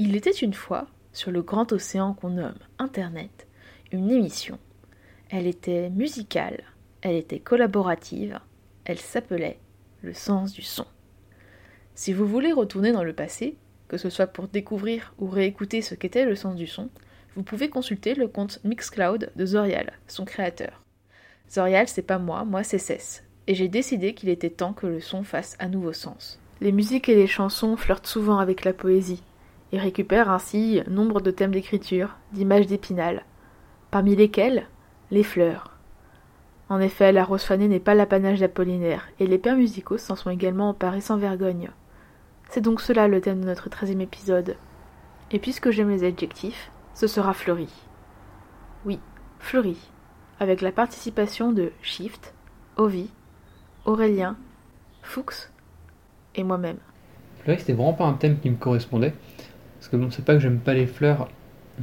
Il était une fois, sur le grand océan qu'on nomme Internet, une émission. Elle était musicale, elle était collaborative, elle s'appelait Le sens du son. Si vous voulez retourner dans le passé, que ce soit pour découvrir ou réécouter ce qu'était le sens du son, vous pouvez consulter le compte Mixcloud de Zorial, son créateur. Zorial, c'est pas moi, moi c'est Cess, et j'ai décidé qu'il était temps que le son fasse à nouveau sens. Les musiques et les chansons flirtent souvent avec la poésie, et récupèrent ainsi nombre de thèmes d'écriture, d'images d'épinal, parmi lesquels les fleurs. En effet, la rose fanée n'est pas l'apanage d'Apollinaire, et les pères musicaux s'en sont également emparés sans vergogne. C'est donc cela le thème de notre treizième épisode. Et puisque j'aime les adjectifs, ce sera fleuri. Oui, fleuri, avec la participation de Shift, Ovi, Aurélien, Fuchs et moi-même. Fleuri, c'était vraiment pas un thème qui me correspondait. Parce que bon, c'est pas que j'aime pas les fleurs,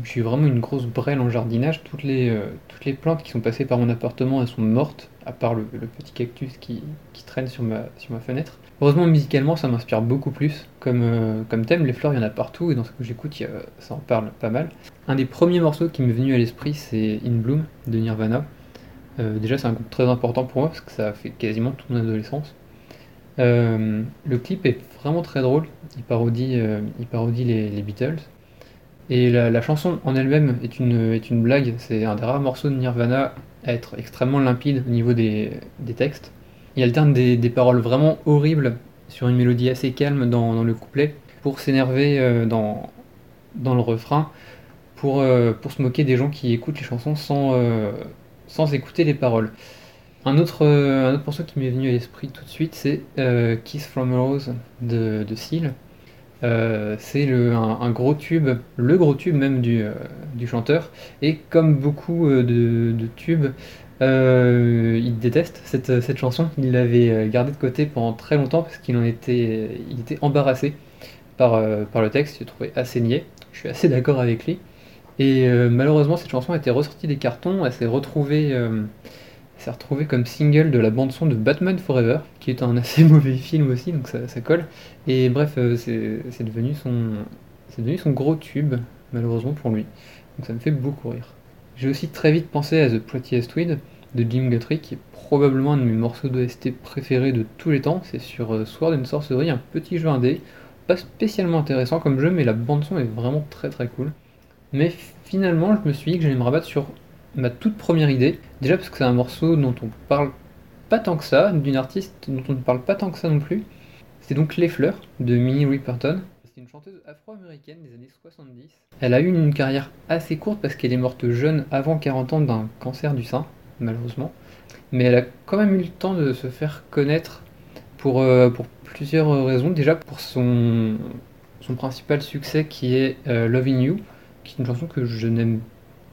je suis vraiment une grosse brêle en jardinage. Toutes les, euh, toutes les plantes qui sont passées par mon appartement, elles sont mortes, à part le, petit cactus qui, traîne sur ma, sur ma fenêtre. Heureusement, musicalement, ça m'inspire beaucoup plus. Comme, euh, comme thème, les fleurs, il y en a partout, et dans ce que j'écoute, ça en parle pas mal. Un des premiers morceaux qui m'est venu à l'esprit, c'est In Bloom de Nirvana. Euh, déjà, c'est un groupe très important pour moi, parce que ça a fait quasiment toute mon adolescence. Le clip est vraiment très drôle, il parodie, il parodie les, les Beatles. Et la, chanson en elle-même est une, est une blague, c'est un des rares morceaux de Nirvana à être extrêmement limpide au niveau des, textes. Il alterne des, des, paroles vraiment horribles sur une mélodie assez calme dans, le couplet pour s'énerver euh, dans, dans le refrain, pour, euh, pour se moquer des gens qui écoutent les chansons sans, euh, sans écouter les paroles. Un autre, un autre morceau qui m'est venu à l'esprit tout de suite, c'est Kiss from a Rose de, de Seal euh, c'est un, gros tube, le gros tube même du, euh, chanteur. Et comme beaucoup euh, de, tubes, il déteste cette, chanson. Il l'avait gardée de côté pendant très longtemps parce qu'il en était, il était embarrassé par, par le texte. Il le trouvait assez niais. Je suis assez d'accord avec lui. Et malheureusement, cette chanson a été ressortie des cartons. Elle s'est retrouvée s'est retrouvé comme single de la bande-son de Batman Forever, qui est un assez mauvais film aussi, donc ça, colle. Et bref, euh, c'est devenu, devenu son gros tube, malheureusement pour lui. Donc ça me fait beaucoup rire. J'ai aussi très vite pensé à The Prettiest Weed de Jim Guthrie, qui est probablement un de mes morceaux d'OST préférés de tous les temps. C'est sur euh, Sword and Sorcery, un petit jeu indé, pas spécialement intéressant comme jeu, mais la bande-son est vraiment très très cool. Mais finalement, je me suis dit que j'allais me rabattre sur ma toute première idée. Déjà parce que c'est un morceau dont on parle pas tant que ça, d'une artiste dont on ne parle pas tant que ça non plus. C'est donc Les Fleurs de Minnie Riperton. C'est une chanteuse afro-américaine des années 70. Elle a eu une carrière assez courte parce qu'elle est morte jeune avant 40 ans d'un cancer du sein, malheureusement. Mais elle a quand même eu le temps de se faire connaître pour, euh, plusieurs raisons. Déjà pour son, son principal succès qui est euh, Loving You, qui est une chanson que je n'aime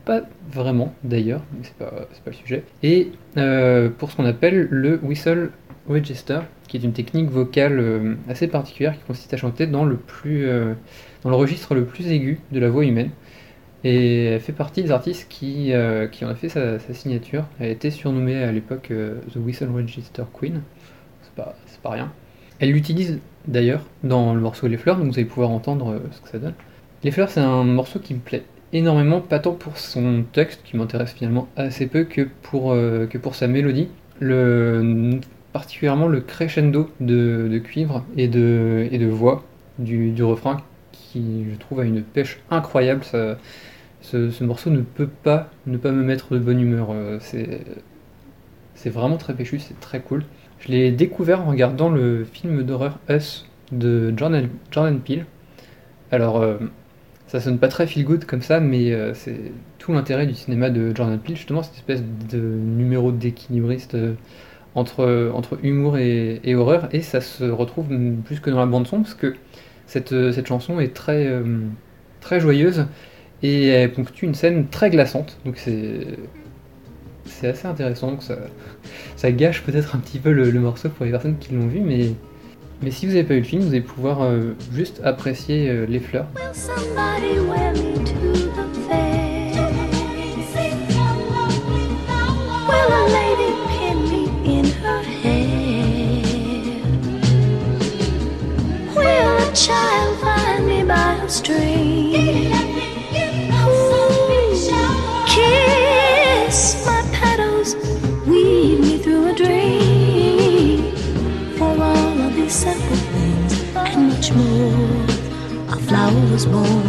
pas vraiment d'ailleurs, mais c'est pas, pas le sujet. Et euh, pour ce qu'on appelle le whistle register, qui est une technique vocale euh, assez particulière qui consiste à chanter dans le, plus, euh, dans le registre le plus aigu de la voix humaine. Et elle fait partie des artistes qui, qui en a fait sa, signature. Elle a été surnommée à l'époque The Whistle Register Queen. C'est pas, pas rien. Elle l'utilise d'ailleurs dans le morceau Les Fleurs, donc vous allez pouvoir entendre ce que ça donne. Les Fleurs, c'est un morceau qui me plaît énormément, pas tant pour son texte, qui m'intéresse finalement assez peu, que pour, euh, que pour sa mélodie. Le, particulièrement le crescendo de, cuivre et de, et de voix du, refrain, qui je trouve a une pêche incroyable. Ça, ce, morceau ne peut pas ne pas me mettre de bonne humeur. Euh, c'est vraiment très péchu, c'est très cool. Je l'ai découvert en regardant le film d'horreur Us de Jordan, Jordan Peele. Alors, euh, ça sonne pas très feel good comme ça, mais euh, c'est tout l'intérêt du cinéma de Jordan Peele, justement, cette espèce de numéro d'équilibriste euh, entre, entre humour et, horreur, et ça se retrouve plus que dans la bande son, parce que cette, euh, chanson est très, joyeuse, et elle ponctue une scène très glaçante, donc c'est c'est assez intéressant, donc ça, ça gâche peut-être un petit peu le morceau pour les personnes qui l'ont vu, mais mais si vous n'avez pas eu le film, vous allez pouvoir euh, juste apprécier euh, les fleurs. Was born.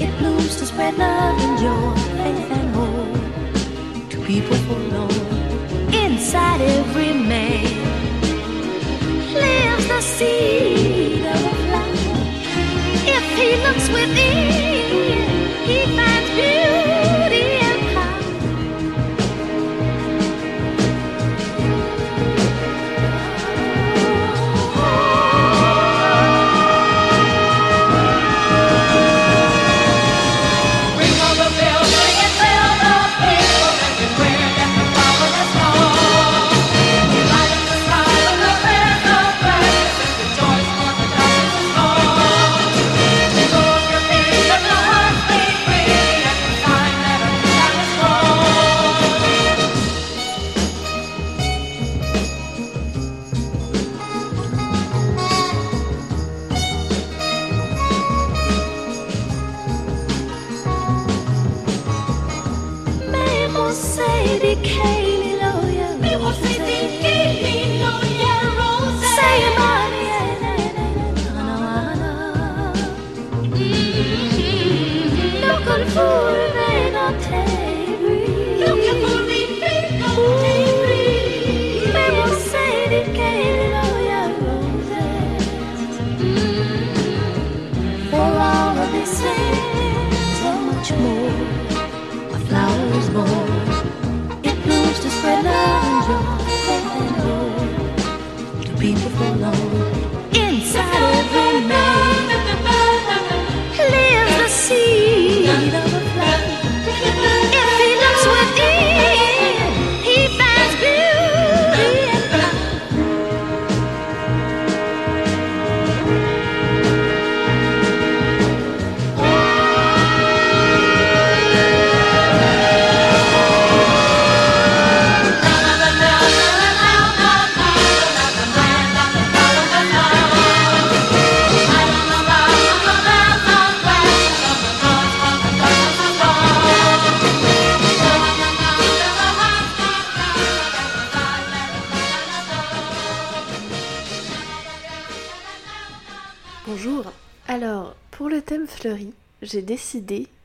It blooms to spread love and joy, faith and hope to people forlorn. Inside every man lives the seed of flower. If he looks within, he finds beauty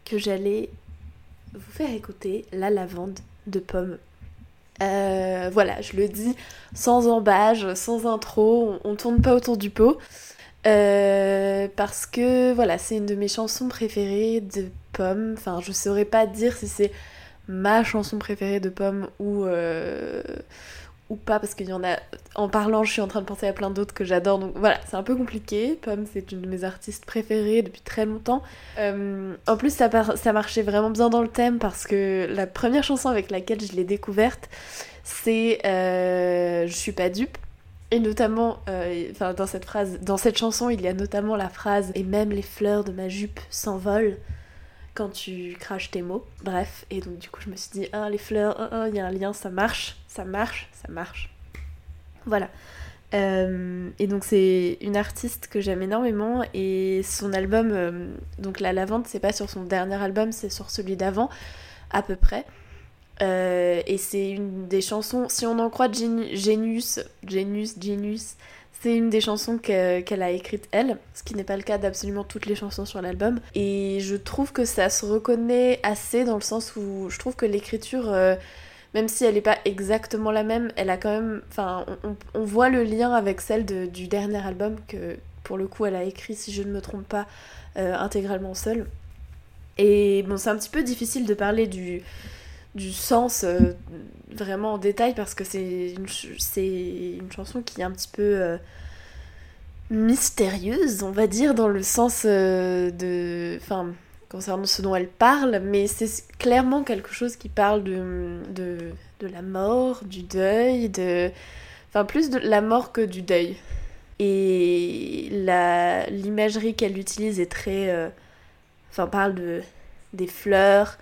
que j'allais vous faire écouter La lavande de Pomme. Euh, voilà, je le dis sans embâge, sans intro, on, on tourne pas autour du pot. Euh, parce que voilà, c'est une de mes chansons préférées de Pomme. Enfin, je saurais pas dire si c'est ma chanson préférée de Pomme ou, euh, ou pas, parce qu'il y en a. En parlant, je suis en train de penser à plein d'autres que j'adore, donc voilà, c'est un peu compliqué. Pomme, c'est une de mes artistes préférées depuis très longtemps. Euh, en plus, ça, ça marchait vraiment bien dans le thème parce que la première chanson avec laquelle je l'ai découverte, c'est euh, Je suis pas dupe. Et notamment, euh, enfin dans cette phrase, dans cette chanson, il y a notamment la phrase Et même les fleurs de ma jupe s'envolent quand tu craches tes mots. Bref, et donc du coup, je me suis dit Ah, les fleurs, ah, ah, il y a un lien, ça marche, ça marche, ça marche. Voilà. Euh, et donc c'est une artiste que j'aime énormément et son album, euh, donc La Lavande, c'est pas sur son dernier album, c'est sur celui d'avant, à peu près. Euh, et c'est une des chansons, si on en croit Gen- Genius, Genius, Genius, c'est une des chansons que- qu'elle a écrites elle, ce qui n'est pas le cas d'absolument toutes les chansons sur l'album. Et je trouve que ça se reconnaît assez dans le sens où je trouve que l'écriture, même si elle n'est pas exactement la même, elle a quand même, enfin, on, voit le lien avec celle du dernier album que pour le coup elle a écrit, si je ne me trompe pas, euh, intégralement seule. Et bon, c'est un petit peu difficile de parler du, du sens euh, vraiment en détail parce que c'est une, une chanson qui est un petit peu euh, mystérieuse, on va dire, dans le sens de. Enfin, concernant ce dont elle parle, mais c'est clairement quelque chose qui parle de, de, la mort, du deuil, de. Enfin, plus de la mort que du deuil. Et l'imagerie qu'elle utilise est très. euh, Enfin, parle de, des fleurs,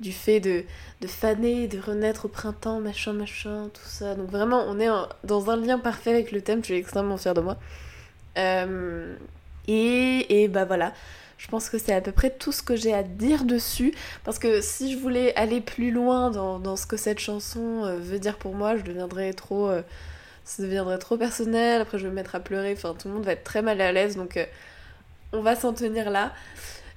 du fait de, de faner, de renaître au printemps, machin, machin, tout ça. Donc vraiment, on est dans un lien parfait avec le thème, je suis extrêmement fière de moi. Euh, et, et bah voilà, Je pense que c'est à peu près tout ce que j'ai à dire dessus. Parce que si je voulais aller plus loin dans, ce que cette chanson euh, veut dire pour moi, je deviendrais trop. euh, ça deviendrait trop personnel. Après, je vais me mettre à pleurer. Enfin, tout le monde va être très mal à l'aise. Donc, euh, on va s'en tenir là.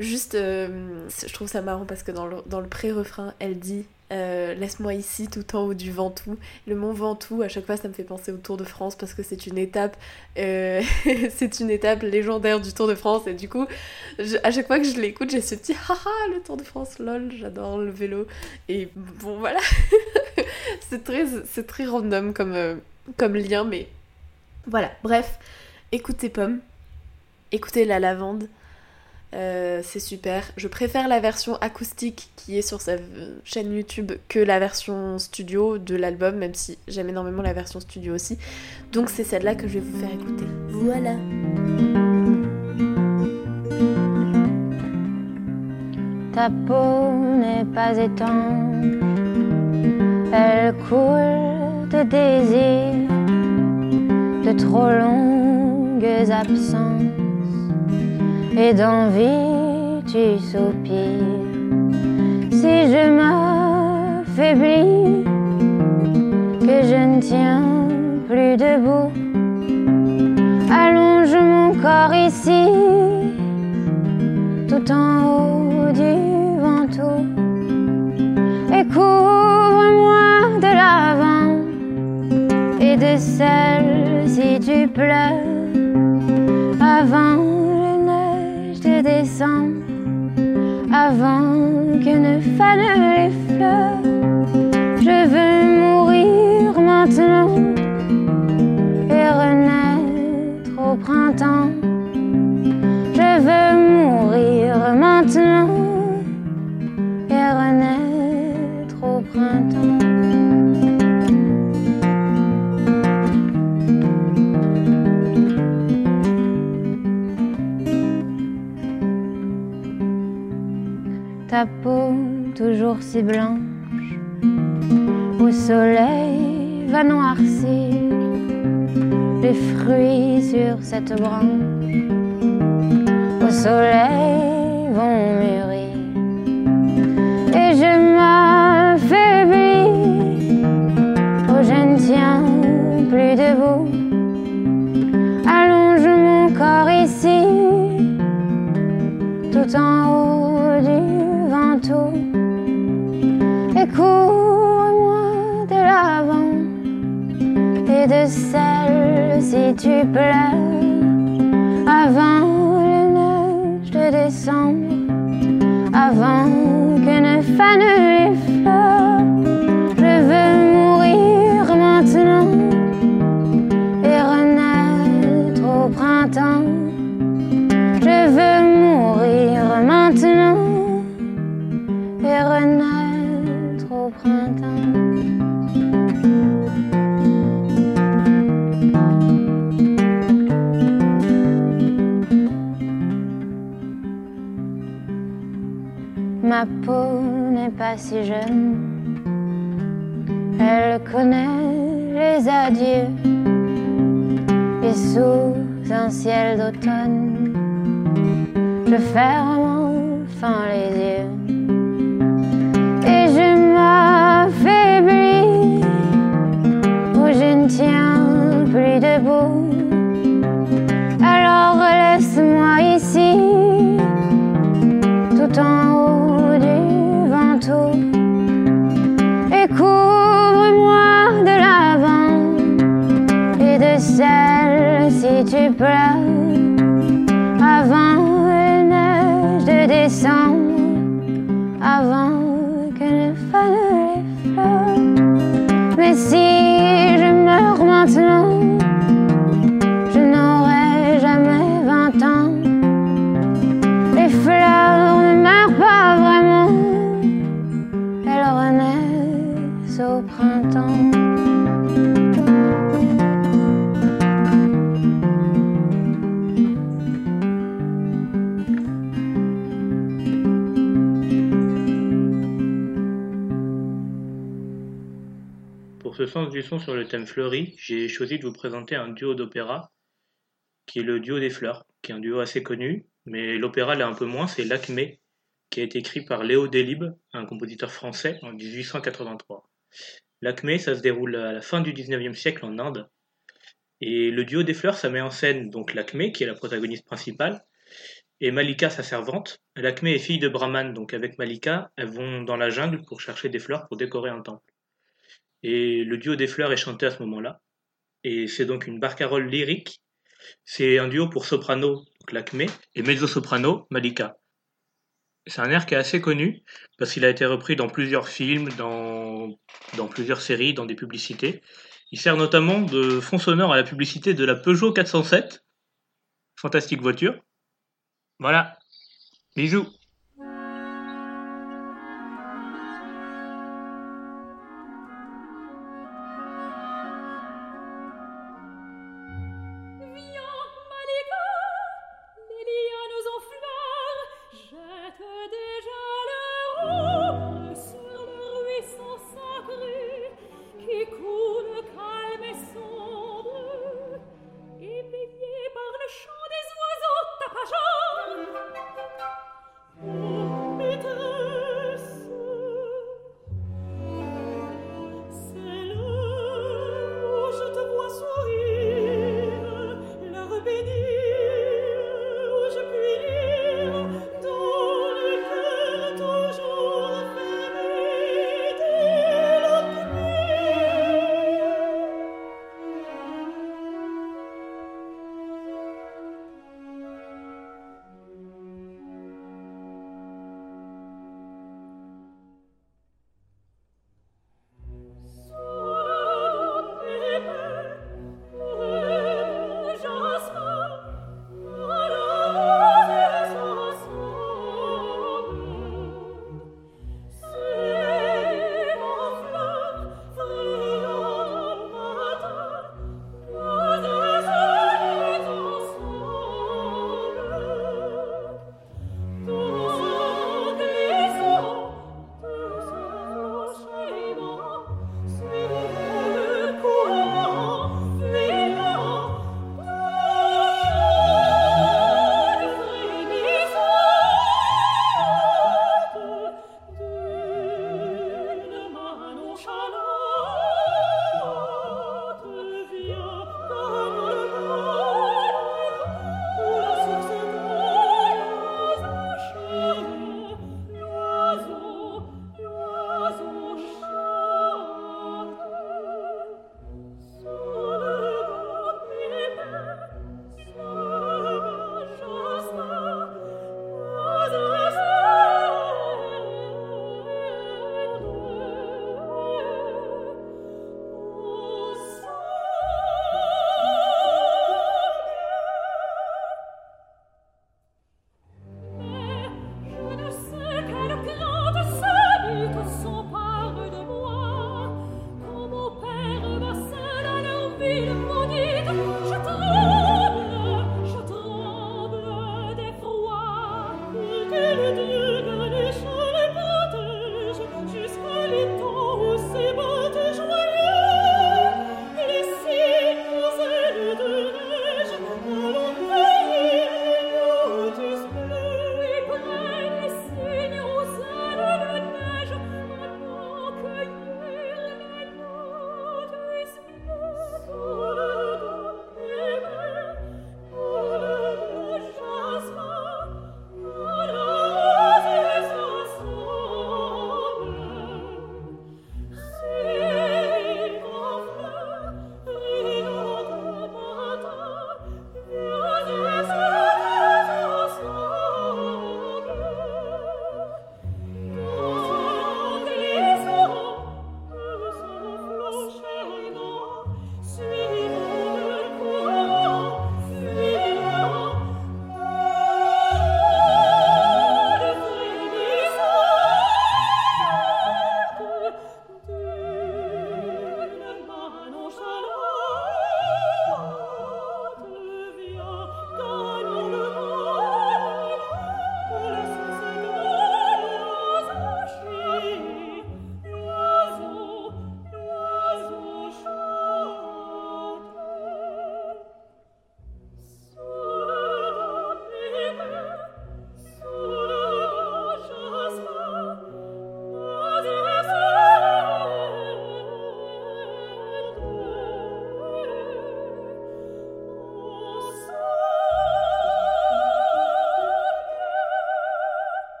Juste, euh, je trouve ça marrant parce que dans le pré-refrain, elle dit euh, Laisse-moi ici tout en haut du Ventoux. Le mont Ventoux, à chaque fois, ça me fait penser au Tour de France parce que c'est une étape, euh, c'est une étape légendaire du Tour de France. Et du coup, à chaque fois que je l'écoute, j'ai ce petit haha, le Tour de France, lol, j'adore le vélo. Et bon, voilà. c'est très, c'est très random comme, euh, comme lien, mais voilà. Bref, écoutez Pomme, écoutez La Lavande. Euh, c'est super. Je préfère la version acoustique qui est sur sa chaîne YouTube que la version studio de l'album, même si j'aime énormément la version studio aussi. Donc c'est celle-là que je vais vous faire écouter. Voilà. Ta peau n'est pas étanche, elle coule de désir, de trop longues absences, et d'envie tu soupires. Si je m'affaiblis, que je ne tiens plus debout, allonge mon corps ici tout en haut du Ventoux. Et couvre-moi de l'avant et de sel si tu pleures. Avant avant que ne fanent Peau toujours si blanche, au soleil va noircir les fruits sur cette branche au soleil vont mûrir. Et je m'affaiblis, oh je ne tiens plus debout. Si tu pleures avant les neiges de décembre, avant que ne fanent Ma peau n'est pas si jeune, elle connaît les adieux. Et sous un ciel d'automne, je ferme enfin les yeux. Au printemps. Pour ce sens du son sur le thème fleuri, j'ai choisi de vous présenter un duo d'opéra qui est le duo des fleurs, qui est un duo assez connu, mais l'opéra l'est un peu moins, c'est L'Acmé, qui a été écrit par Léo Delibes, un compositeur français, en 1883. L'Acmé, ça se déroule à la fin du 19e siècle en Inde. Et le duo des fleurs, ça met en scène donc L'Acmé, qui est la protagoniste principale, et Malika, sa servante. L'Acmé est fille de Brahman, donc avec Malika, elles vont dans la jungle pour chercher des fleurs pour décorer un temple. Et le duo des fleurs est chanté à ce moment-là. Et c'est donc une barcarolle lyrique. C'est un duo pour soprano, donc l'Acmé, et mezzo-soprano, Malika. C'est un air qui est assez connu parce qu'il a été repris dans plusieurs films, dans, dans plusieurs séries, dans des publicités. Il sert notamment de fond sonore à la publicité de la Peugeot 407. Fantastique voiture. Voilà. Bisous.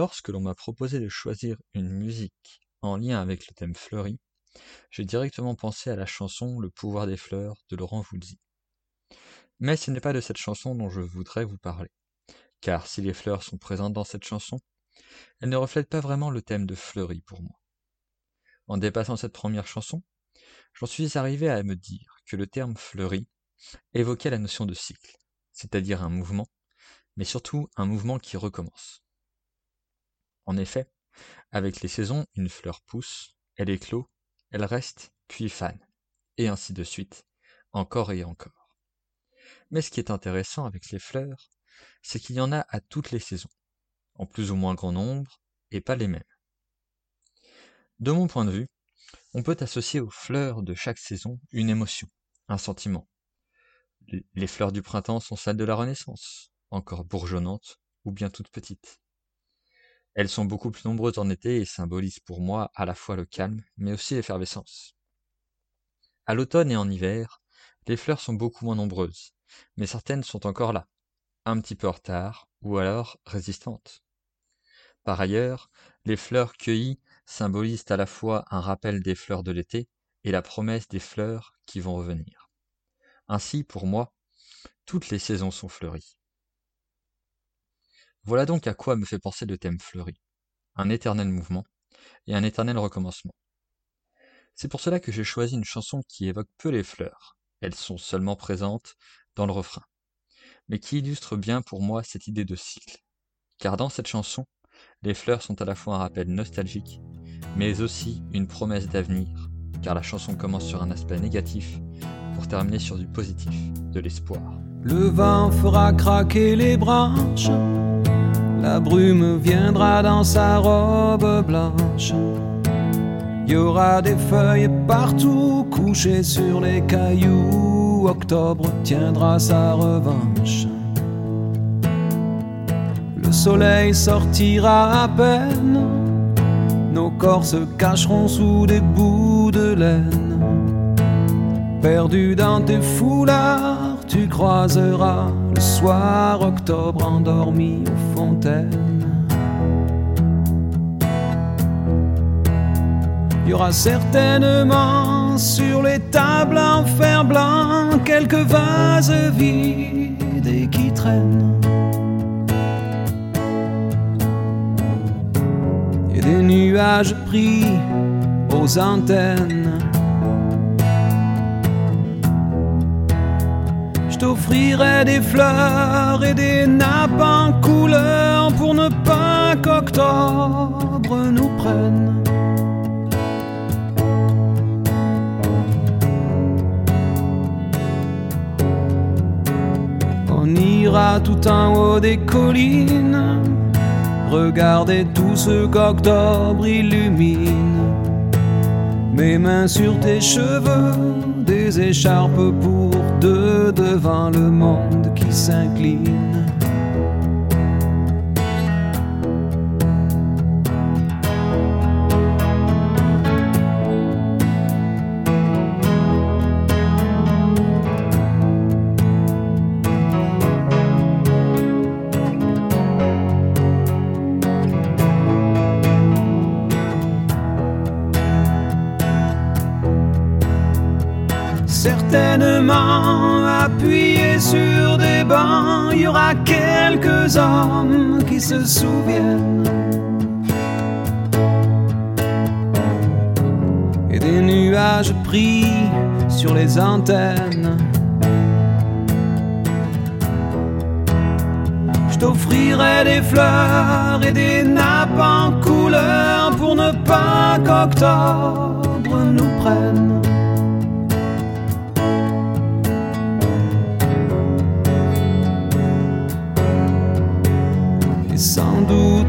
Lorsque l'on m'a proposé de choisir une musique en lien avec le thème fleuri, j'ai directement pensé à la chanson Le pouvoir des fleurs de Laurent Voulzy. Mais ce n'est pas de cette chanson dont je voudrais vous parler, car si les fleurs sont présentes dans cette chanson, elles ne reflètent pas vraiment le thème de Fleury pour moi. En dépassant cette première chanson, j'en suis arrivé à me dire que le terme Fleury évoquait la notion de cycle, c'est-à-dire un mouvement, mais surtout un mouvement qui recommence. En effet, avec les saisons, une fleur pousse, elle éclot, elle reste, puis fane, et ainsi de suite, encore et encore. Mais ce qui est intéressant avec les fleurs, c'est qu'il y en a à toutes les saisons, en plus ou moins grand nombre, et pas les mêmes. De mon point de vue, on peut associer aux fleurs de chaque saison une émotion, un sentiment. Les fleurs du printemps sont celles de la Renaissance, encore bourgeonnantes ou bien toutes petites. Elles sont beaucoup plus nombreuses en été et symbolisent pour moi à la fois le calme, mais aussi l'effervescence. À l'automne et en hiver, les fleurs sont beaucoup moins nombreuses, mais certaines sont encore là, un petit peu en retard, ou alors résistantes. Par ailleurs, les fleurs cueillies symbolisent à la fois un rappel des fleurs de l'été et la promesse des fleurs qui vont revenir. Ainsi, pour moi, toutes les saisons sont fleuries. Voilà donc à quoi me fait penser le thème fleuri. Un éternel mouvement et un éternel recommencement. C'est pour cela que j'ai choisi une chanson qui évoque peu les fleurs. Elles sont seulement présentes dans le refrain. Mais qui illustre bien pour moi cette idée de cycle. Car dans cette chanson, les fleurs sont à la fois un rappel nostalgique, mais aussi une promesse d'avenir, car la chanson commence sur un aspect négatif pour terminer sur du positif, de l'espoir. Le vent fera craquer les branches, la brume viendra dans sa robe blanche. Il y aura des feuilles partout couchées sur les cailloux. Octobre tiendra sa revanche. Le soleil sortira à peine, nos corps se cacheront sous des bouts de laine. Perdu dans tes foulards, tu croiseras le soir octobre endormi aux fontaines. Il y aura certainement sur les tables en fer blanc quelques vases vides et qui traînent. Et des nuages pris aux antennes. T'offrirai des fleurs et des nappes en couleur pour ne pas qu'octobre nous prenne. On ira tout en haut des collines, regarder tout ce qu'octobre illumine. Mes mains sur tes cheveux, des écharpes pour devant le monde qui s'incline. Aura quelques hommes qui se souviennent. Et des nuages pris sur les antennes. Je t'offrirai des fleurs et des nappes en couleur pour ne pas qu'octobre nous prenne.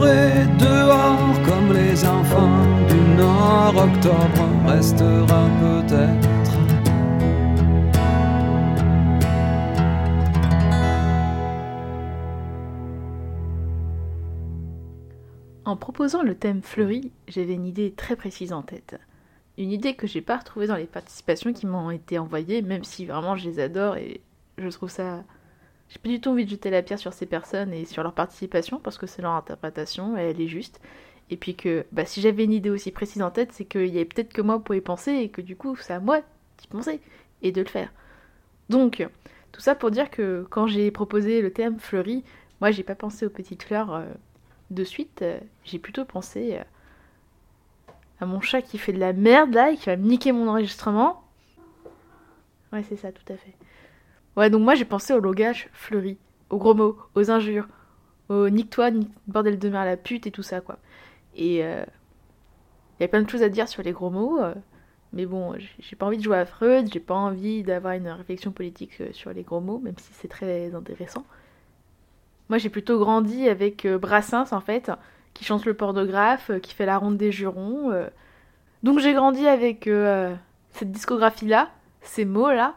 Dehors comme les enfants du Nord. Octobre restera peut-être. En proposant le thème fleuri, j'avais une idée très précise en tête. Une idée que j'ai pas retrouvée dans les participations qui m'ont été envoyées, même si vraiment je les adore et je trouve ça. J'ai pas du tout envie de jeter la pierre sur ces personnes et sur leur participation parce que c'est leur interprétation et elle est juste. Et puis que bah, si j'avais une idée aussi précise en tête, c'est qu'il y avait peut-être que moi pour y penser et que du coup c'est à moi d'y penser et de le faire. Donc, tout ça pour dire que quand j'ai proposé le thème fleuri, moi j'ai pas pensé aux petites fleurs euh, de suite, j'ai plutôt pensé euh, à mon chat qui fait de la merde là et qui va me niquer mon enregistrement. Ouais, c'est ça, tout à fait. Ouais, donc moi j'ai pensé au langage fleuri, aux gros mots, aux injures, au nique-toi, nique- bordel de merde, la pute et tout ça quoi. Et il y a plein de choses à dire sur les gros mots, euh, mais bon, j'ai- pas envie de jouer à Freud, j'ai pas envie d'avoir une réflexion politique euh, sur les gros mots, même si c'est très intéressant. Moi, j'ai plutôt grandi avec euh, Brassens, en fait, qui chante le pornographe, euh, qui fait la ronde des jurons. euh. Donc, j'ai grandi avec euh, cette discographie-là, ces mots-là,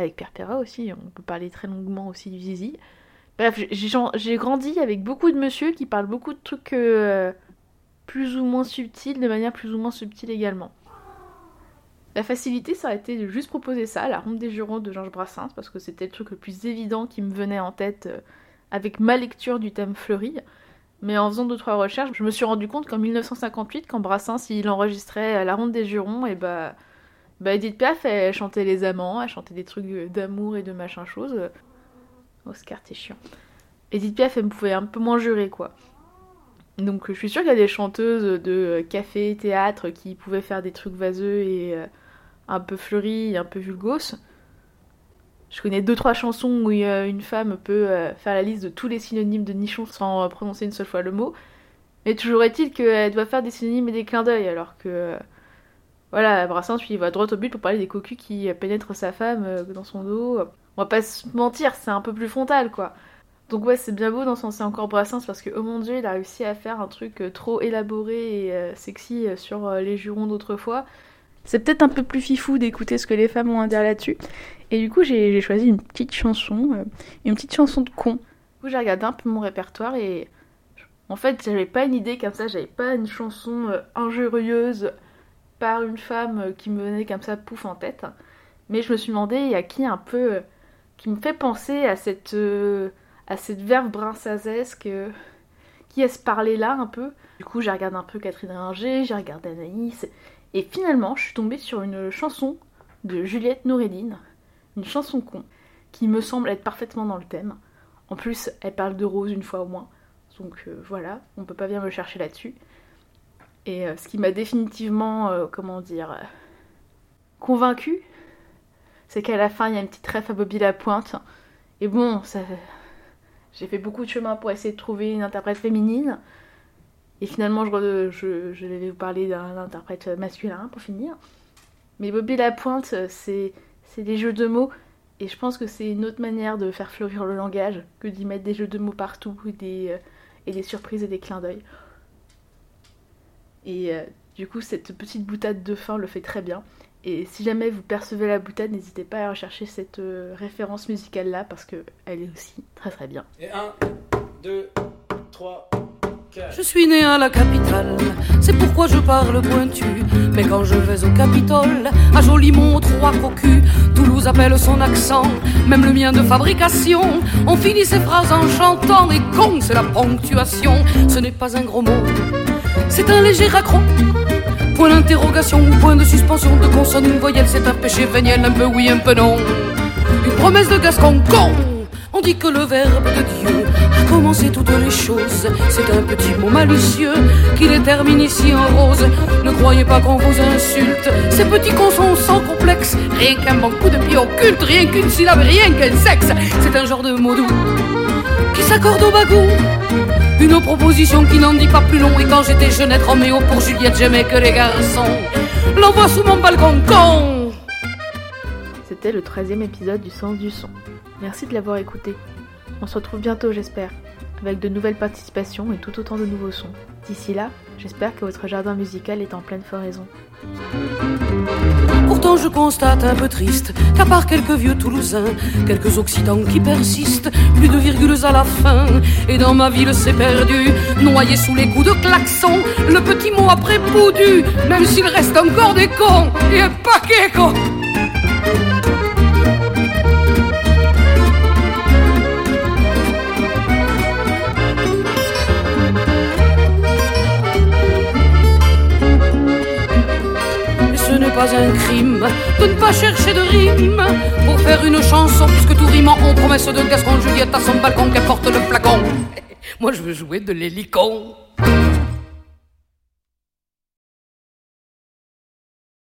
avec Pierre aussi, on peut parler très longuement aussi du Zizi. Bref, j'ai- grandi avec beaucoup de monsieur qui parlent beaucoup de trucs euh, plus ou moins subtils, de manière plus ou moins subtile également. La facilité, ça a été de juste proposer ça, la ronde des jurons de Georges Brassens, parce que c'était le truc le plus évident qui me venait en tête euh, avec ma lecture du thème fleuri. Mais en faisant deux trois recherches, je me suis rendu compte qu'en 1958, quand Brassens il enregistrait la ronde des jurons, et bah, bah Edith Piaf, elle chantait les amants, elle chantait des trucs d'amour et de machin chose. Oscar, t'es chiant. Edith Piaf, elle me pouvait un peu moins jurer, quoi. Donc je suis sûre qu'il y a des chanteuses de café, théâtre qui pouvaient faire des trucs vaseux et euh, un peu fleuris, un peu vulgos. Je connais deux trois chansons où euh, une femme peut euh, faire la liste de tous les synonymes de nichon sans prononcer une seule fois le mot. Mais toujours est-il qu'elle doit faire des synonymes et des clins d'œil, alors que voilà, Brassens lui il va droit au but pour parler des cocus qui pénètrent sa femme euh, dans son dos. On va pas se mentir, c'est un peu plus frontal quoi. Donc ouais, c'est bien beau d'encenser encore Brassens parce que oh mon dieu, il a réussi à faire un truc euh, trop élaboré et euh, sexy sur les jurons d'autrefois. C'est peut-être un peu plus fifou d'écouter ce que les femmes ont à dire là-dessus. Et du coup, j'ai choisi une petite chanson, une petite chanson de con. Du coup, j'ai regardé un peu mon répertoire et en fait, j'avais pas une idée comme ça, j'avais pas une chanson injurieuse par une femme euh, qui me venait comme ça pouf en tête. Mais je me suis demandé, a qui un peu euh, qui me fait penser à cette euh, à cette verve brinsazesque qui est ce parler là un peu. Du coup, j'ai regardé un peu Catherine Ringer, j'ai regardé Anaïs et finalement, je suis tombée sur une chanson de Juliette Noureddine, une chanson con qui me semble être parfaitement dans le thème. En plus, elle parle de Rose une fois au moins. Donc voilà, on peut pas bien me chercher là-dessus. Et euh, ce qui m'a définitivement, euh, comment dire, euh, convaincue, c'est qu'à la fin, il y a une petite ref à Bobby Lapointe. Et bon, j'ai fait beaucoup de chemin pour essayer de trouver une interprète féminine. Et finalement, je, vais vous parler d'un interprète masculin pour finir. Mais Bobby Lapointe, c'est des jeux de mots. Et je pense que c'est une autre manière de faire fleurir le langage que d'y mettre des jeux de mots partout et des surprises et des clins d'œil. Et euh, du coup, cette petite boutade de fin le fait très bien. Et si jamais vous percevez la boutade, n'hésitez pas à rechercher cette euh, référence musicale là parce que elle est aussi très très bien. Et un, deux, trois, quatre. Je suis né à la capitale, c'est pourquoi je parle pointu. Mais quand je vais au Capitole, à Jolimont, trois cocus, Toulouse appelle son accent, même le mien de fabrication. On finit ses phrases en chantant, et con, c'est la ponctuation. Ce n'est pas un gros mot, c'est un léger raccro. Point d'interrogation point de suspension de consonne, une voyelle, c'est un péché véniel, un peu oui, un peu non. Une promesse de Gascon, con. On dit que le verbe de Dieu a commencé toutes les choses. C'est un petit mot malicieux qui les termine ici en rose. Ne croyez pas qu'on vous insulte. Ces petits cons sont sans complexe. Rien qu'un bon coup de pied occulte, rien qu'une syllabe, rien qu'un sexe. C'est un genre de mot doux qui s'accorde au bagou. Une proposition qui n'en dit pas plus long. Et quand j'étais jeunette Roméo pour Juliette, j'aimais que les garçons. L'envoie sous mon balcon, con. C'était le 13e épisode du Sens du Son. Merci de l'avoir écouté. On se retrouve bientôt, j'espère. avec de nouvelles participations et tout autant de nouveaux sons. D'ici là, j'espère que votre jardin musical est en pleine floraison. Pourtant je constate un peu triste qu'à part quelques vieux Toulousains, quelques Occitans qui persistent, plus de virgules à la fin, et dans ma ville c'est perdu, noyé sous les coups de klaxon, le petit mot après boudu, même s'il reste encore des cons, et un paquet quoi. Un crime de ne pas chercher de rime pour faire une chanson, puisque tout rime en promesse de Gascon Juliette à son balcon qu'elle porte le flacon. Moi je veux jouer de l'hélicon.